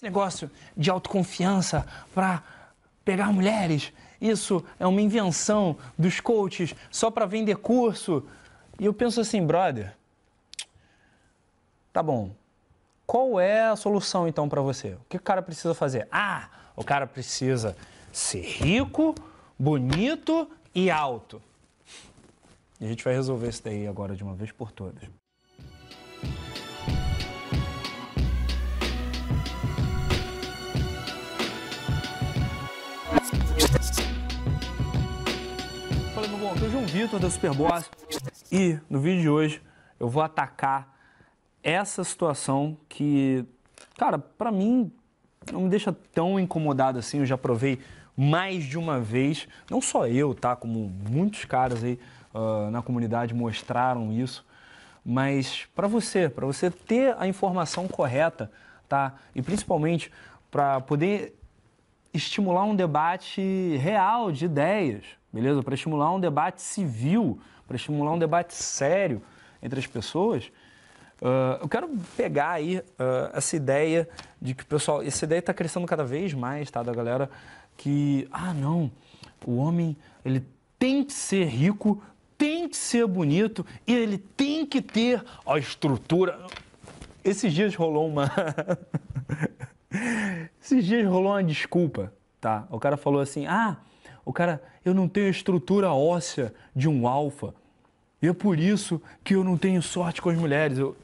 Esse negócio de autoconfiança para pegar mulheres, isso é uma invenção dos coaches só para vender curso. E eu penso assim, brother, tá bom. Qual é a solução então para você? O que o cara precisa fazer? Ah, o cara precisa ser rico, bonito e alto. E a gente vai resolver isso daí agora de uma vez por todas. Bom, aqui é o João Vitor da Superboss e no vídeo de hoje eu vou atacar essa situação que, cara, para mim não me deixa tão incomodado assim. Eu já provei mais de uma vez, não só eu, tá? Como muitos caras aí uh, na comunidade mostraram isso. Mas para você, para você ter a informação correta, tá? E principalmente para poder estimular um debate real de ideias, beleza? Para estimular um debate civil, para estimular um debate sério entre as pessoas. Uh, eu quero pegar aí uh, essa ideia de que pessoal, essa ideia está crescendo cada vez mais, tá, da galera que, ah, não, o homem ele tem que ser rico, tem que ser bonito e ele tem que ter a estrutura. Esses dias rolou uma. Esses dias rolou uma desculpa, tá? O cara falou assim: ah, o cara, eu não tenho a estrutura óssea de um alfa. E é por isso que eu não tenho sorte com as mulheres. Eu...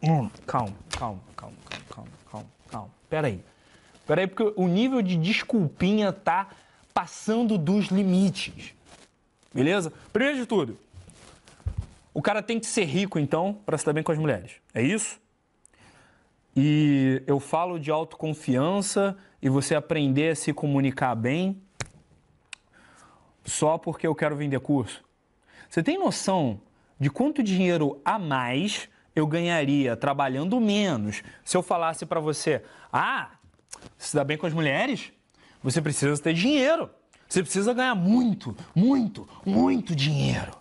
Calma, calma, calma, calma, calma, calma, calma. Peraí. Peraí, porque o nível de desculpinha tá passando dos limites. Beleza? Primeiro de tudo, o cara tem que ser rico, então, para se dar bem com as mulheres. É isso? E eu falo de autoconfiança e você aprender a se comunicar bem só porque eu quero vender curso. Você tem noção de quanto dinheiro a mais eu ganharia trabalhando menos se eu falasse para você: ah, se dá bem com as mulheres, você precisa ter dinheiro. Você precisa ganhar muito, muito, muito dinheiro.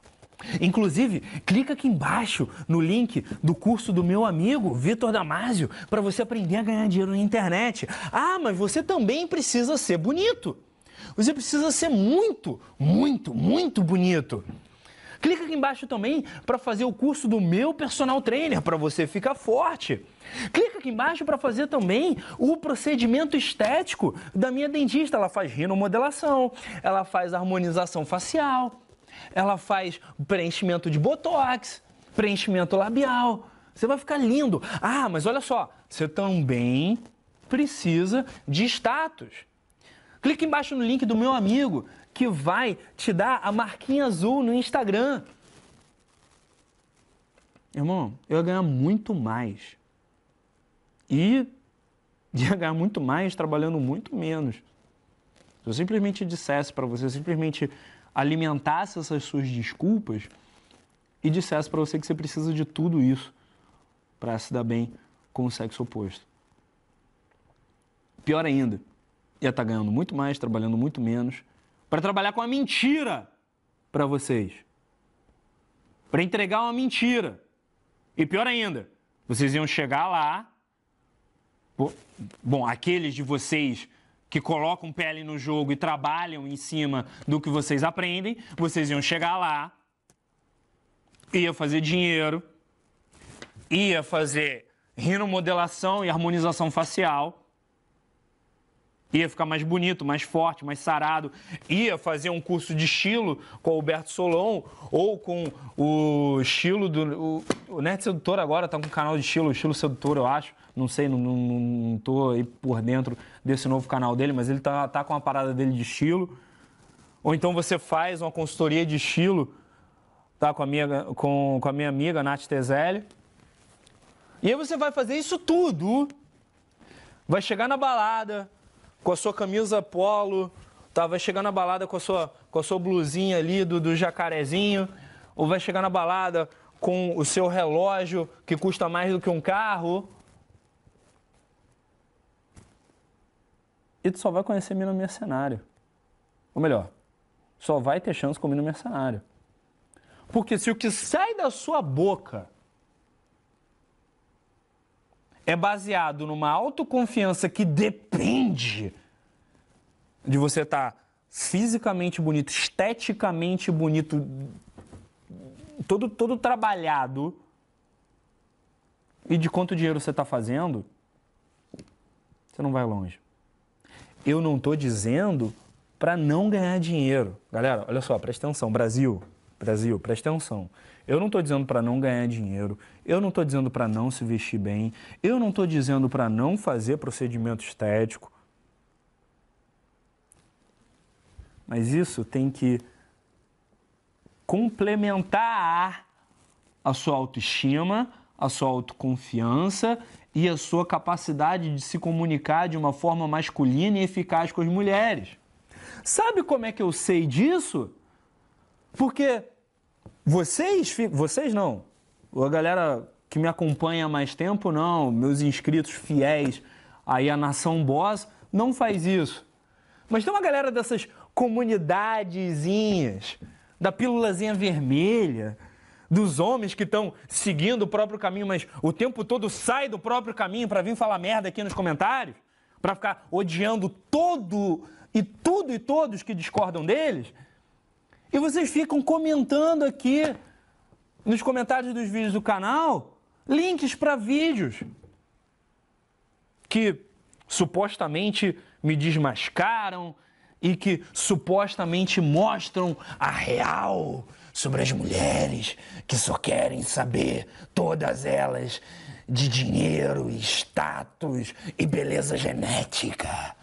Inclusive, clica aqui embaixo no link do curso do meu amigo Vitor Damasio para você aprender a ganhar dinheiro na internet. Ah, mas você também precisa ser bonito. Você precisa ser muito, muito, muito bonito. Clica aqui embaixo também para fazer o curso do meu personal trainer para você ficar forte. Clica aqui embaixo para fazer também o procedimento estético da minha dentista. Ela faz rinomodelação, ela faz harmonização facial, ela faz preenchimento de botox, preenchimento labial. Você vai ficar lindo. Ah, mas olha só, você também precisa de status. Clique embaixo no link do meu amigo que vai te dar a marquinha azul no Instagram. Irmão, eu ia ganhar muito mais. E ia ganhar muito mais trabalhando muito menos. Se eu simplesmente dissesse para você, simplesmente alimentasse essas suas desculpas e dissesse para você que você precisa de tudo isso para se dar bem com o sexo oposto. Pior ainda, ia estar tá ganhando muito mais, trabalhando muito menos para trabalhar com a mentira para vocês. Para entregar uma mentira. E pior ainda, vocês iam chegar lá. Bom, aqueles de vocês que colocam pele no jogo e trabalham em cima do que vocês aprendem, vocês iam chegar lá, ia fazer dinheiro, ia fazer rinomodelação e harmonização facial, ia ficar mais bonito, mais forte, mais sarado, ia fazer um curso de estilo com o Alberto Solon ou com o estilo do. O, o Nerd Sedutor agora tá com um canal de estilo, estilo sedutor, eu acho. Não sei, não, não, não tô aí por dentro desse novo canal dele, mas ele tá, tá com uma parada dele de estilo. Ou então você faz uma consultoria de estilo, tá? Com a minha, com, com a minha amiga Nath Tezelli. E aí você vai fazer isso tudo. Vai chegar na balada, com a sua camisa polo, tá? vai chegar na balada com a sua, com a sua blusinha ali do, do jacarezinho, ou vai chegar na balada com o seu relógio que custa mais do que um carro. E tu só vai conhecer mina mercenário. Ou melhor, só vai ter chance com mina mercenário. Porque se o que sai da sua boca é baseado numa autoconfiança que depende de você estar tá fisicamente bonito, esteticamente bonito, todo, todo trabalhado e de quanto dinheiro você está fazendo, você não vai longe. Eu não estou dizendo para não ganhar dinheiro. Galera, olha só, presta atenção. Brasil, Brasil, presta atenção. Eu não estou dizendo para não ganhar dinheiro. Eu não estou dizendo para não se vestir bem. Eu não estou dizendo para não fazer procedimento estético. Mas isso tem que complementar a sua autoestima, a sua autoconfiança e a sua capacidade de se comunicar de uma forma masculina e eficaz com as mulheres. Sabe como é que eu sei disso? Porque vocês, vocês não, a galera que me acompanha há mais tempo não, meus inscritos fiéis aí a Nação Boss não faz isso. Mas tem uma galera dessas comunidadezinhas, da pílulazinha vermelha, dos homens que estão seguindo o próprio caminho, mas o tempo todo sai do próprio caminho para vir falar merda aqui nos comentários, para ficar odiando todo e tudo e todos que discordam deles. E vocês ficam comentando aqui nos comentários dos vídeos do canal links para vídeos que supostamente me desmascaram e que supostamente mostram a real sobre as mulheres que só querem saber, todas elas, de dinheiro, status e beleza genética.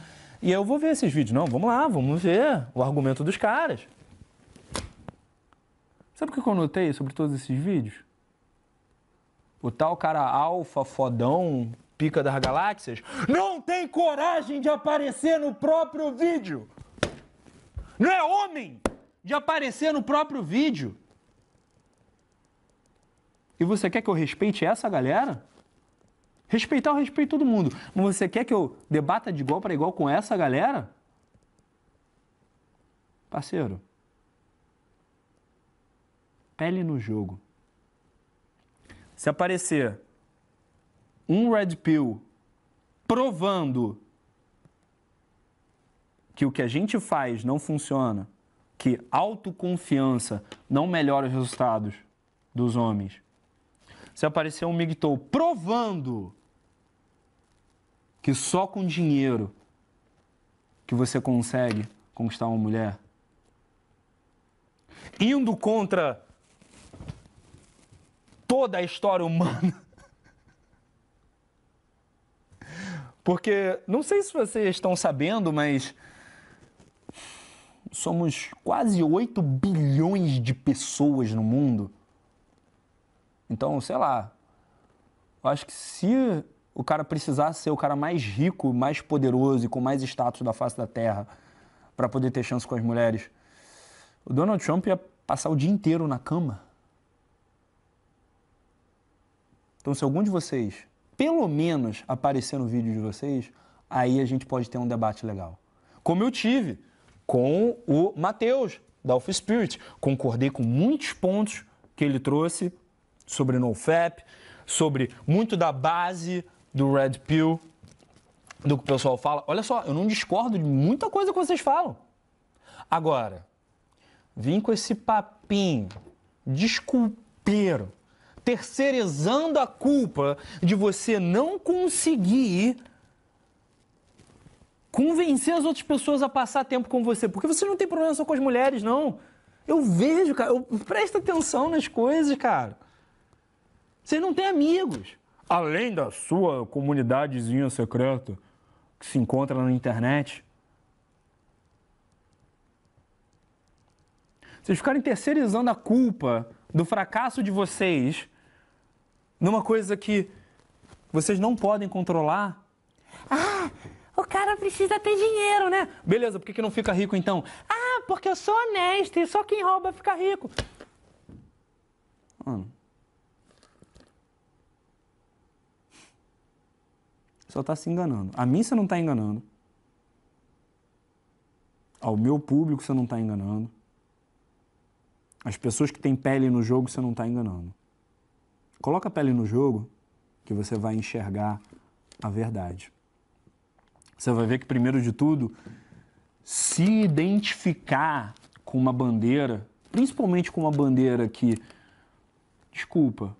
E eu vou ver esses vídeos. Não, vamos lá, vamos ver o argumento dos caras. Sabe o que eu notei sobre todos esses vídeos? O tal cara alfa, fodão, pica das galáxias, não tem coragem de aparecer no próprio vídeo. Não é homem de aparecer no próprio vídeo. E você quer que eu respeite essa galera? Respeitar, eu respeito todo mundo. Mas você quer que eu debata de igual para igual com essa galera? Parceiro, pele no jogo. Se aparecer um Red Pill provando que o que a gente faz não funciona, que autoconfiança não melhora os resultados dos homens. Se aparecer um Migtou provando que só com dinheiro que você consegue conquistar uma mulher, indo contra toda a história humana. Porque não sei se vocês estão sabendo, mas somos quase 8 bilhões de pessoas no mundo. Então, sei lá, eu acho que se o cara precisasse ser o cara mais rico, mais poderoso e com mais status da face da Terra para poder ter chance com as mulheres, o Donald Trump ia passar o dia inteiro na cama. Então, se algum de vocês, pelo menos, aparecer no vídeo de vocês, aí a gente pode ter um debate legal. Como eu tive com o Matheus, da Off Spirit. Concordei com muitos pontos que ele trouxe sobre NoFap, sobre muito da base do Red Pill, do que o pessoal fala. Olha só, eu não discordo de muita coisa que vocês falam. Agora, vim com esse papinho desculpeiro, terceirizando a culpa de você não conseguir convencer as outras pessoas a passar tempo com você. Porque você não tem problema só com as mulheres, não. Eu vejo, cara. Eu, presta atenção nas coisas, cara. Você não tem amigos. Além da sua comunidadezinha secreta que se encontra na internet. Vocês ficarem terceirizando a culpa do fracasso de vocês numa coisa que vocês não podem controlar. Ah, o cara precisa ter dinheiro, né? Beleza, por que, que não fica rico então? Ah, porque eu sou honesto e só quem rouba fica rico. Mano. Só tá se enganando. A mim você não tá enganando. Ao meu público você não tá enganando. As pessoas que têm pele no jogo você não tá enganando. Coloca a pele no jogo que você vai enxergar a verdade. Você vai ver que, primeiro de tudo, se identificar com uma bandeira, principalmente com uma bandeira que, desculpa,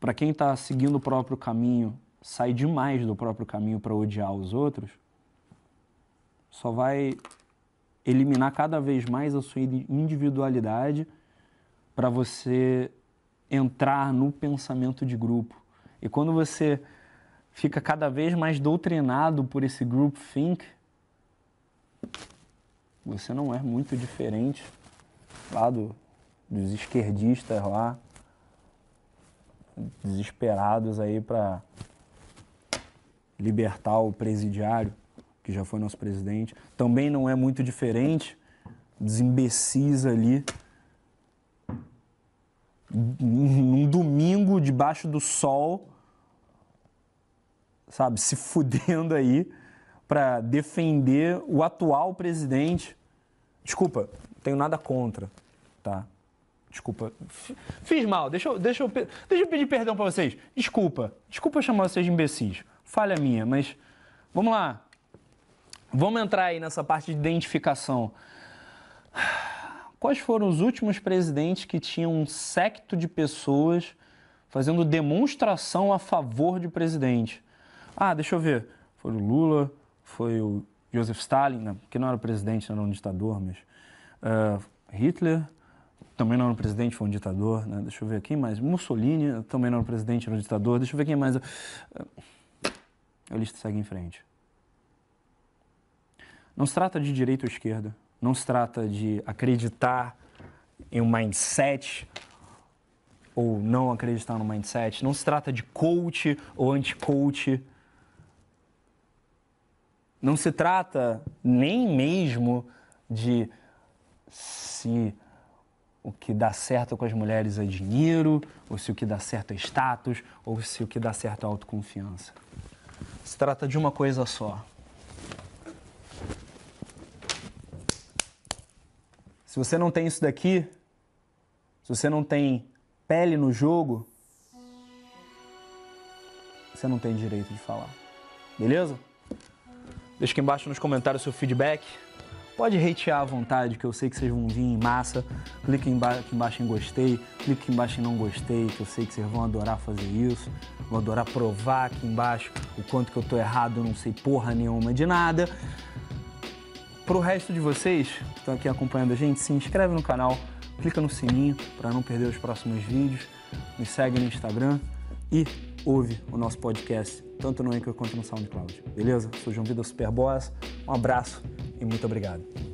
para quem está seguindo o próprio caminho, sai demais do próprio caminho para odiar os outros, só vai eliminar cada vez mais a sua individualidade para você entrar no pensamento de grupo. E quando você fica cada vez mais doutrinado por esse group think, você não é muito diferente lá do, dos esquerdistas lá, desesperados aí para libertar o presidiário, que já foi nosso presidente. Também não é muito diferente dos imbecis ali, num domingo debaixo do sol, sabe, se fudendo aí para defender o atual presidente. Desculpa, tenho nada contra, tá? Desculpa, fiz mal, deixa eu, deixa eu, deixa eu pedir perdão para vocês. Desculpa, desculpa chamar vocês de imbecis, falha minha, mas vamos lá. Vamos entrar aí nessa parte de identificação. Quais foram os últimos presidentes que tinham um secto de pessoas fazendo demonstração a favor de presidente? Ah, deixa eu ver. Foi o Lula, foi o Joseph Stalin, né? que não era presidente, era um ditador, mas uh, Hitler também não era um presidente, foi um ditador. Né? Deixa eu ver quem mais. Mussolini também não era um presidente, era um ditador. Deixa eu ver quem mais. Uh, a lista segue em frente. Não se trata de direita ou esquerda. Não se trata de acreditar em um mindset ou não acreditar no mindset. Não se trata de coach ou anti-coach. Não se trata nem mesmo de se o que dá certo com as mulheres é dinheiro, ou se o que dá certo é status, ou se o que dá certo é autoconfiança. Se trata de uma coisa só. Se você não tem isso daqui, se você não tem pele no jogo, você não tem direito de falar. Beleza? Deixa aqui embaixo nos comentários seu feedback. Pode hatear à vontade, que eu sei que vocês vão vir em massa. Clique aqui embaixo em gostei, clique aqui embaixo em não gostei, que eu sei que vocês vão adorar fazer isso. Vão adorar provar aqui embaixo o quanto que eu tô errado, eu não sei porra nenhuma de nada. Pro resto de vocês que estão aqui acompanhando a gente, se inscreve no canal, clica no sininho para não perder os próximos vídeos, me segue no Instagram e ouve o nosso podcast, tanto no Anchor quanto no SoundCloud. Beleza? Sou João Vida Superboss, um abraço e muito obrigado.